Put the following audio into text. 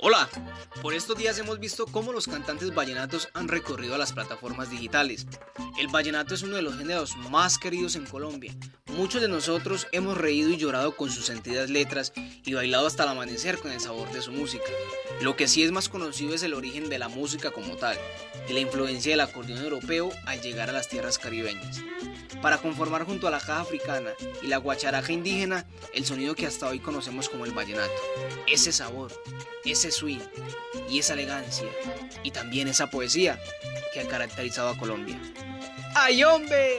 Hola, por estos días hemos visto cómo los cantantes vallenatos han recorrido a las plataformas digitales. El vallenato es uno de los géneros más queridos en Colombia. Muchos de nosotros hemos reído y llorado con sus sentidas letras y bailado hasta el amanecer con el sabor de su música. Lo que sí es más conocido es el origen de la música como tal y la influencia del acordeón europeo al llegar a las tierras caribeñas para conformar junto a la caja africana y la guacharaja indígena el sonido que hasta hoy conocemos como el vallenato. Ese sabor, ese swing y esa elegancia y también esa poesía que ha caracterizado a Colombia. ¡Ay hombre!